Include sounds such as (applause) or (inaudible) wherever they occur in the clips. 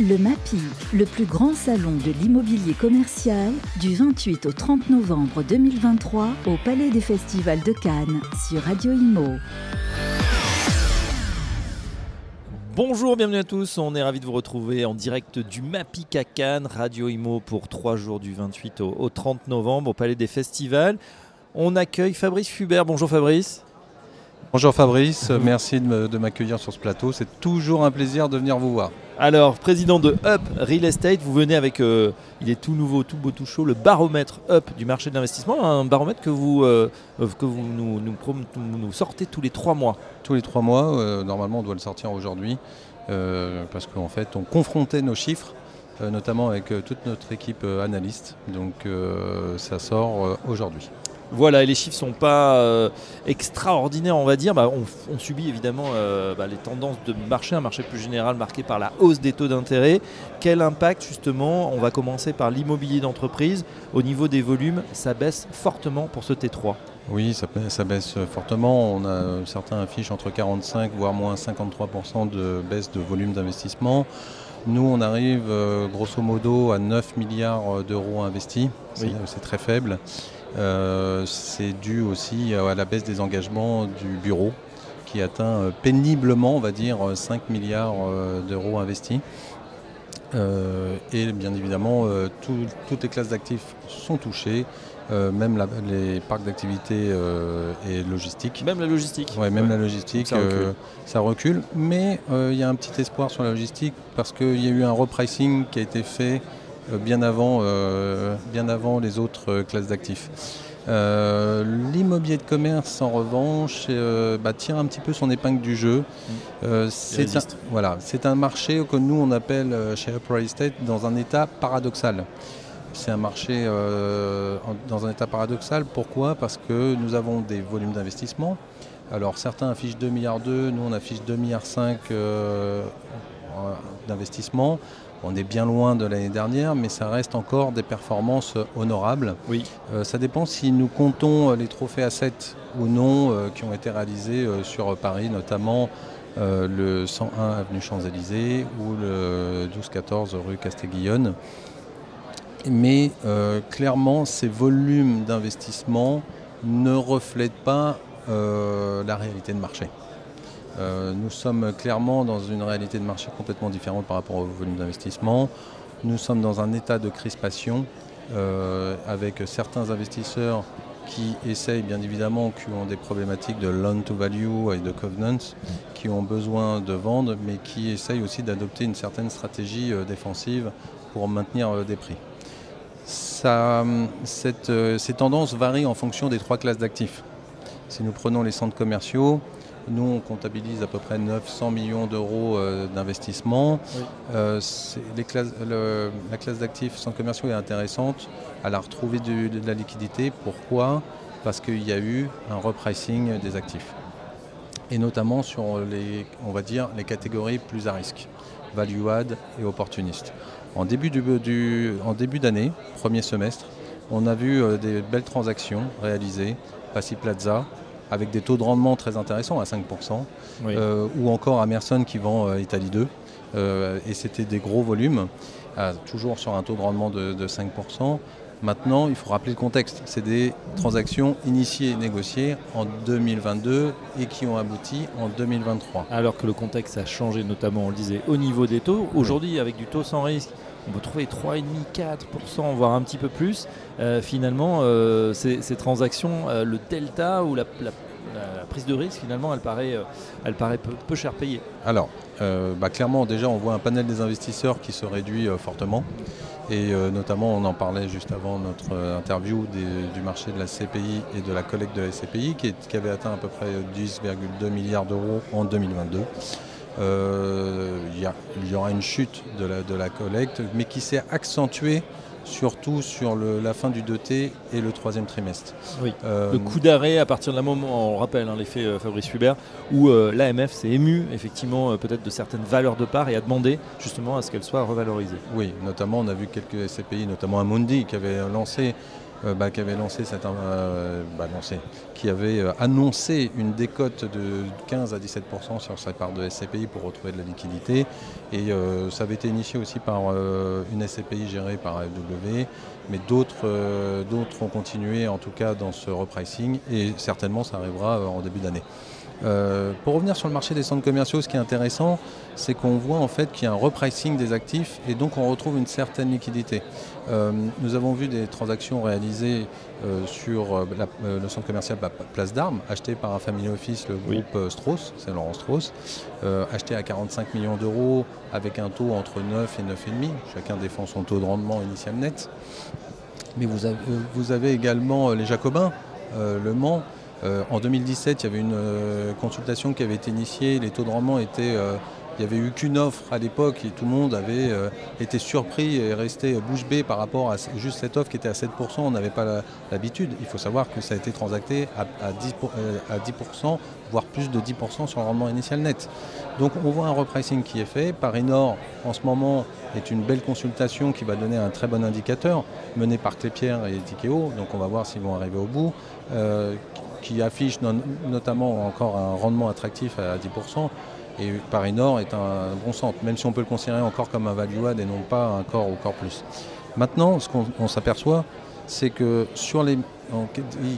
Le MAPI, le plus grand salon de l'immobilier commercial, du 28 au 30 novembre 2023 au Palais des Festivals de Cannes sur Radio Imo. Bonjour, bienvenue à tous. On est ravis de vous retrouver en direct du MAPIC à Cannes, Radio Imo pour trois jours du 28 au, au 30 novembre au Palais des Festivals. On accueille Fabrice Fubert. Bonjour Fabrice. Bonjour Fabrice, merci de m'accueillir sur ce plateau. C'est toujours un plaisir de venir vous voir. Alors, président de Up Real Estate, vous venez avec, euh, il est tout nouveau, tout beau, tout chaud, le baromètre Up du marché de l'investissement, un baromètre que vous, euh, que vous nous, nous prom- nous sortez tous les trois mois. Tous les trois mois, euh, normalement on doit le sortir aujourd'hui, parce qu'en fait on confrontait nos chiffres, notamment avec toute notre équipe analyste. Donc euh, ça sort euh, aujourd'hui. Voilà, et les chiffres sont pas euh, extraordinaires, on va dire. Bah, on, on subit évidemment euh, bah, les tendances de marché, un marché plus général marqué par la hausse des taux d'intérêt. Quel impact justement On va commencer par l'immobilier d'entreprise? Au niveau des volumes, ça baisse fortement pour ce T3. Oui, ça, ba- ça baisse fortement. On a euh, certains affichent entre 45 voire moins 53% de baisse de volume d'investissement. Nous, on arrive euh, grosso modo à 9 milliards d'euros investis. C'est Oui. c'est très faible. Euh, C'est dû aussi à la baisse des engagements du bureau qui atteint euh, péniblement, on va dire, 5 milliards euh, d'euros investis. Euh, et bien évidemment, euh, tout- toutes les classes d'actifs sont touchées, euh, même la- les parcs d'activités euh, et logistique. Même la logistique. Ouais, même Ouais. la logistique, ça recule. ça recule. Mais il y a un petit espoir sur la logistique parce qu'il y a eu un repricing qui a été fait bien, avant, euh, bien avant les autres euh, classes d'actifs. Euh, L'immobilier de commerce, en revanche, euh, bah, tire un petit peu son épingle du jeu. Euh, c'est un, résiste. voilà, c'est un marché que nous on appelle euh, chez Up Real Estate dans un état paradoxal. C'est un marché euh, en- dans un état paradoxal. Pourquoi? Parce que nous avons des volumes d'investissement. Alors certains affichent 2 milliards 2, nous on affiche 2 milliards 5 euh, euh, d'investissement. On est bien loin de l'année dernière, mais ça reste encore des performances honorables. Oui. Euh, ça dépend si nous comptons euh, les trophées à 7 ou non euh, qui ont été réalisés euh, sur Paris, notamment euh, le 101 avenue Champs-Élysées ou le 12-14 rue Castiglione. Mais euh, clairement, ces volumes d'investissement ne reflètent pas euh, la réalité de marché. Euh, nous sommes clairement dans une réalité de marché complètement différente par rapport au volume d'investissement. Nous sommes dans un état de crispation euh, avec certains investisseurs qui essayent bien évidemment, qui ont des problématiques de loan to value et de covenants, qui ont besoin de vendre, mais qui essayent aussi d'adopter une certaine stratégie euh, défensive pour maintenir des prix. Cette, ces tendances varient en fonction des trois classes d'actifs. Si nous prenons les centres commerciaux, nous on comptabilise à peu près 900 millions d'euros euh, d'investissement. Oui. Euh, le- la classe d'actifs centres commerciaux est intéressante. Elle a retrouvé de la liquidité. Pourquoi? Parce qu'il y a eu un repricing des actifs. Et notamment sur les, on va dire, les catégories plus à risque, value add et opportuniste. En début du- du- en début d'année, premier semestre, on a vu euh, des belles transactions réalisées, Passy Plaza, avec des taux de rendement très intéressants à 5%, Oui. euh, ou encore Amerson qui vend euh, Italie 2. Euh, et c'était des gros volumes, toujours sur un taux de rendement de, de 5%. Maintenant, il faut rappeler le contexte. C'est des transactions initiées et négociées en 2022 et qui ont abouti en 2023. Alors que le contexte a changé, notamment, on le disait, au niveau des taux. Aujourd'hui, avec du taux sans risque, on peut trouver 3,5, 4%, voire un petit peu plus. Euh, finalement, euh, ces, transactions, euh, le delta ou la, prise de risque, finalement, elle paraît, elle paraît peu, cher payée. Alors, bah, clairement, déjà, on voit un panel des investisseurs qui se réduit fortement. Et notamment, on en parlait juste avant notre interview du marché de la CPI et de la collecte de la CPI, qui, qui avait atteint à peu près 10,2 milliards d'euros en 2022. Euh, Il y, aura une chute de la, de la collecte, mais qui s'est accentuée surtout sur le- la fin du 2T et le troisième trimestre. Oui. Euh, Le coup d'arrêt à partir de la moment, on rappelle hein, l'effet euh, Fabrice Hubert, où euh, l'AMF s'est ému effectivement peut-être de certaines valeurs de part et a demandé justement à ce qu'elles soient revalorisées. Oui, notamment on a vu quelques SCPI, notamment Amundi, qui avait lancé bah, qui avait lancé cette, bah, lancé, qui avait annoncé une décote de 15 à 17% sur sa part de SCPI pour retrouver de la liquidité. Et ça avait été initié aussi par une SCPI gérée par AFW, mais d'autres d'autres ont continué en tout cas dans ce repricing et certainement ça arrivera en début d'année. Euh, pour revenir sur le marché des centres commerciaux, ce qui est intéressant, c'est qu'on voit en fait qu'il y a un repricing des actifs et donc on retrouve une certaine liquidité. Euh, nous avons vu des transactions réalisées euh, sur le centre commercial Place d'Armes, acheté par un family office, le groupe Strauss, c'est Laurent Strauss, acheté à 45 millions d'euros avec un taux entre 9 et 9,5. Chacun défend son taux de rendement initial net. Mais vous avez, vous avez également les Jacobins, Le Mans, euh, en 2017, il y avait une euh, consultation qui avait été initiée. Les taux de rendement étaient. Euh, il n'y avait eu qu'une offre à l'époque et tout le monde avait été surpris et resté bouche bée par rapport à juste cette offre qui était à 7%. On n'avait pas l'habitude. Il faut savoir que ça a été transacté à, 10%, voire plus de 10% sur le rendement initial net. Donc on voit un repricing qui est fait. Paris Nord, en ce moment, est une belle consultation qui va donner un très bon indicateur, mené par Clépierre et Tikeo. Donc on va voir s'ils vont arriver au bout qui affiche notamment encore un rendement attractif à 10%. Et Paris Nord est un bon centre, même si on peut le considérer encore comme un value add et non pas un corps ou corps plus. Maintenant, ce qu'on s'aperçoit, c'est que sur les,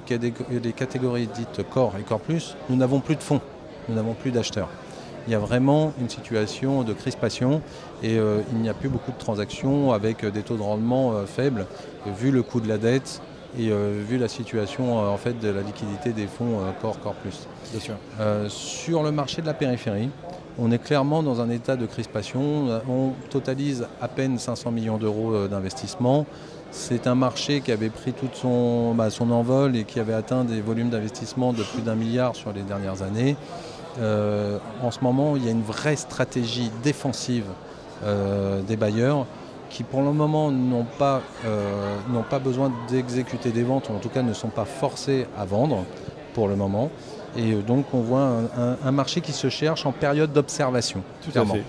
les, catégories dites corps et corps plus, nous n'avons plus de fonds, nous n'avons plus d'acheteurs. Il y a vraiment une situation de crispation et euh, il n'y a plus beaucoup de transactions avec des taux de rendement euh, faibles, vu le coût de la dette, et euh, vu la situation euh, en fait de la liquidité des fonds euh, corps corps plus. Bien sûr. sur le marché de la périphérie, on est clairement dans un état de crispation. On totalise à peine 500 millions d'euros d'investissement. C'est un marché qui avait pris tout son, bah, son envol et qui avait atteint des volumes d'investissement de plus d'un milliard sur les dernières années. en ce moment, il y a une vraie stratégie défensive des bailleurs qui pour le moment n'ont pas, euh, pas besoin d'exécuter des ventes, ou en tout cas ne sont pas forcés à vendre pour le moment. Et euh, donc on voit un, marché qui se cherche en période d'observation. Tout à fait.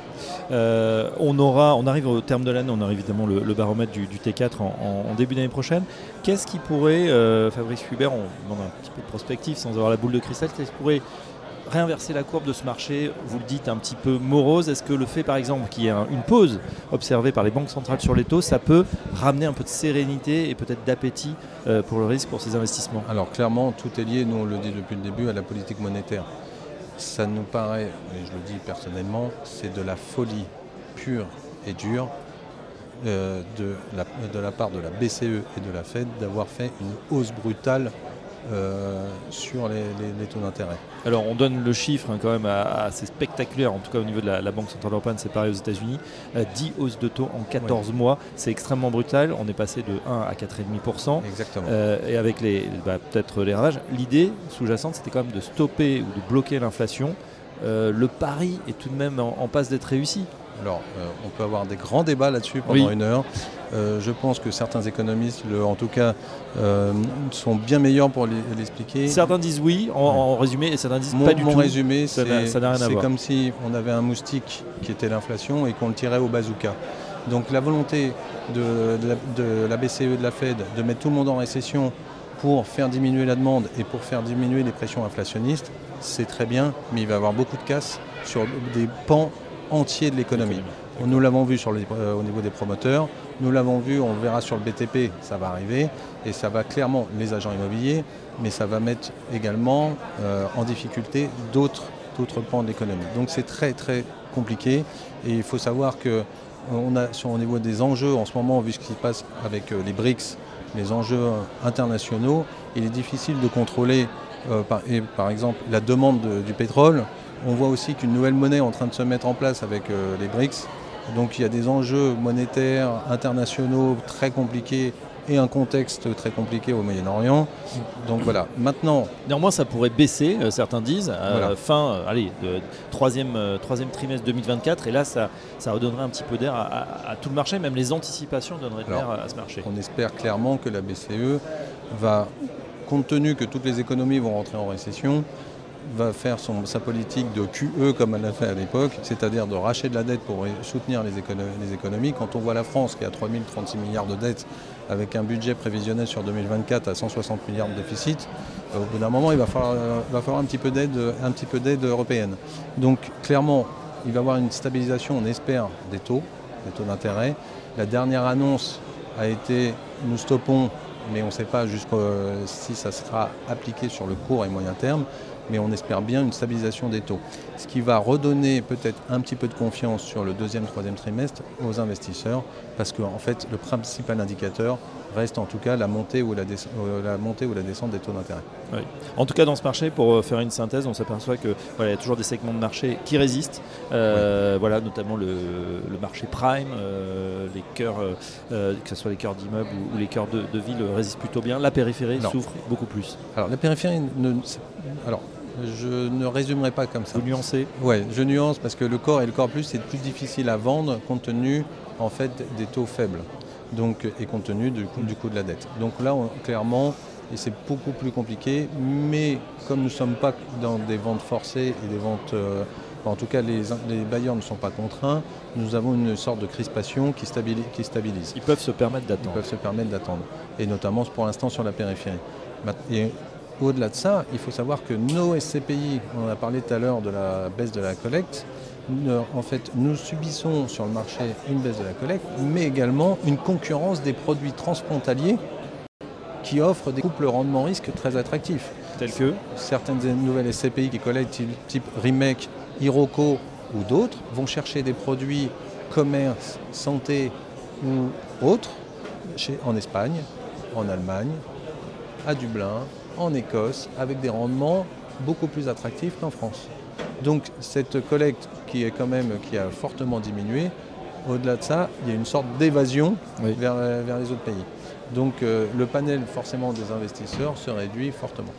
Euh, on, aura, on arrive au terme de l'année, on a évidemment le, baromètre du, T4 en, début d'année prochaine. Qu'est-ce qui pourrait, Fabrice Hubert, on demande un petit peu de prospective sans avoir la boule de cristal, qu'est-ce qui pourrait réinverser la courbe de ce marché, vous le dites, un petit peu morose Est-ce que le fait, par exemple, qu'il y ait une pause observée par les banques centrales sur les taux, ça peut ramener un peu de sérénité et peut-être d'appétit euh, pour le risque pour ces investissements? Alors clairement, tout est lié, nous on le dit depuis le début, à la politique monétaire. Ça nous paraît, et je le dis personnellement, c'est de la folie pure et dure euh, de, la, de la part de la BCE et de la Fed d'avoir fait une hausse brutale euh, sur les, taux d'intérêt. Alors on donne le chiffre hein, quand même assez spectaculaire, en tout cas au niveau de la, Banque Centrale Européenne, c'est pareil aux États-Unis. 10 euh, hausses de taux en 14 mois, c'est extrêmement brutal. On est passé de 1 à 4,5%. Exactement. Euh, et avec les bah, peut-être les ravages, l'idée sous-jacente c'était quand même de stopper ou de bloquer l'inflation. le pari est tout de même en passe d'être réussi. Alors, euh, on peut avoir des grands débats là-dessus pendant une heure. Euh, je pense que certains économistes, en tout cas, euh, sont bien meilleurs pour l'expliquer. Certains disent oui, en, résumé, et certains disent pas du tout. Mon résumé, c'est comme si on avait un moustique qui était l'inflation et qu'on le tirait au bazooka. Donc la volonté de, de, la, BCE et de la Fed de mettre tout le monde en récession pour faire diminuer la demande et pour faire diminuer les pressions inflationnistes, c'est très bien, mais il va y avoir beaucoup de casse sur des pans entier de l'économie. Nous l'avons vu sur euh, au niveau des promoteurs, nous l'avons vu, on verra sur le BTP, ça va arriver, et ça va clairement, les agents immobiliers, mais ça va mettre également euh, en difficulté d'autres pans de l'économie. Donc c'est très très compliqué, et il faut savoir que on a, sur, au niveau des enjeux en ce moment, vu ce qui se passe avec euh, les BRICS, les enjeux internationaux, il est difficile de contrôler, par, par, exemple, la demande du pétrole on voit aussi qu'une nouvelle monnaie est en train de se mettre en place avec euh, les BRICS. Donc il y a des enjeux monétaires internationaux très compliqués et un contexte très compliqué au Moyen-Orient. Donc voilà, maintenant... Néanmoins, ça pourrait baisser, euh, certains disent, à fin, euh, allez, de troisième, troisième trimestre 2024, et là, ça, ça redonnerait un petit peu d'air à, tout le marché, même les anticipations donneraient de l'air à, ce marché. On espère clairement que la BCE va, compte tenu que toutes les économies vont rentrer en récession, va faire sa politique de QE comme elle l'a fait à l'époque, c'est-à-dire de racheter de la dette pour soutenir les, économies. Quand on voit la France qui a 3036 milliards de dettes avec un budget prévisionnel sur 2024 à 160 milliards de déficit, euh, au bout d'un moment, il va falloir, va falloir un petit peu d'aide européenne. Donc clairement, il va y avoir une stabilisation, on espère, des taux, des taux d'intérêt. La dernière annonce a été nous stoppons, mais on ne sait pas si ça sera appliqué sur le court et moyen terme mais on espère bien une stabilisation des taux. Ce qui va redonner peut-être un petit peu de confiance sur le deuxième, troisième trimestre aux investisseurs, parce qu'en fait, le principal indicateur reste en tout cas la montée ou la, euh, la, montée ou la descente des taux d'intérêt. En tout cas, dans ce marché, pour euh, faire une synthèse, on s'aperçoit qu'il voilà, y a toujours des segments de marché qui résistent, euh, voilà, notamment le, marché prime, les cœurs, que ce soit les cœurs d'immeubles ou, les cœurs de, ville, résistent plutôt bien. La périphérie souffre beaucoup plus. Alors la périphérie, ne, alors je ne résumerai pas comme ça. Vous nuancez Oui, je nuance parce que le corps et le corps plus, c'est plus difficile à vendre compte tenu en fait, des taux faibles donc, et compte tenu du coût, du coût de la dette. Donc là, clairement, c'est beaucoup plus compliqué, mais comme nous ne sommes pas dans des ventes forcées et des ventes. Euh, en tout cas, les, bailleurs ne sont pas contraints. Nous avons une sorte de crispation qui stabilise. Qui stabilise. Ils peuvent se permettre d'attendre. Ils peuvent se permettre d'attendre. Et notamment pour l'instant sur la périphérie. Et au-delà de ça, il faut savoir que nos SCPI, on en a parlé tout à l'heure de la baisse de la collecte, en fait, nous subissons sur le marché une baisse de la collecte, mais également une concurrence des produits transfrontaliers qui offrent des couples rendement-risque très attractifs. Tels que Certaines nouvelles SCPI qui collectent type Remake, Hiroko ou d'autres vont chercher des produits commerce, santé ou autres chez, en Espagne, en Allemagne, à Dublin, en Écosse avec des rendements beaucoup plus attractifs qu'en France. Donc cette collecte qui est quand même qui a fortement diminué, au-delà de ça, il y a une sorte d'évasion vers, vers, les autres pays. Donc euh, le panel forcément des investisseurs se réduit fortement.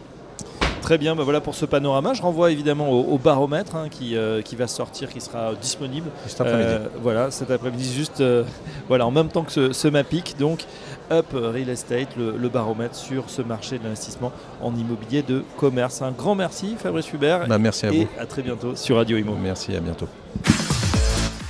Très bien, bah voilà pour ce panorama. Je renvoie évidemment au, baromètre hein, qui, euh, qui, va sortir, qui sera disponible. Cet après-midi. Euh, voilà, cet après-midi, juste (laughs) voilà, en même temps que ce, ce MAPIC. Donc, Up Real Estate, le, baromètre sur ce marché de l'investissement en immobilier de commerce. Un grand merci Fabrice Hubert. Bah, merci à et vous. à très bientôt sur Radio Imo. Merci, à bientôt.